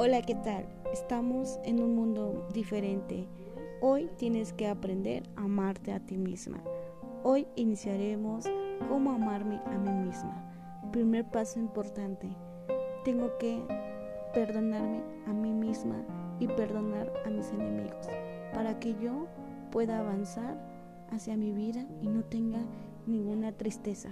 Hola, ¿qué tal? Estamos en un mundo diferente. Hoy tienes que aprender a amarte a ti misma. Hoy iniciaremos cómo amarme a mí misma. Primer paso importante. Tengo que perdonarme a mí misma y perdonar a mis enemigos para que yo pueda avanzar hacia mi vida y no tenga ninguna tristeza.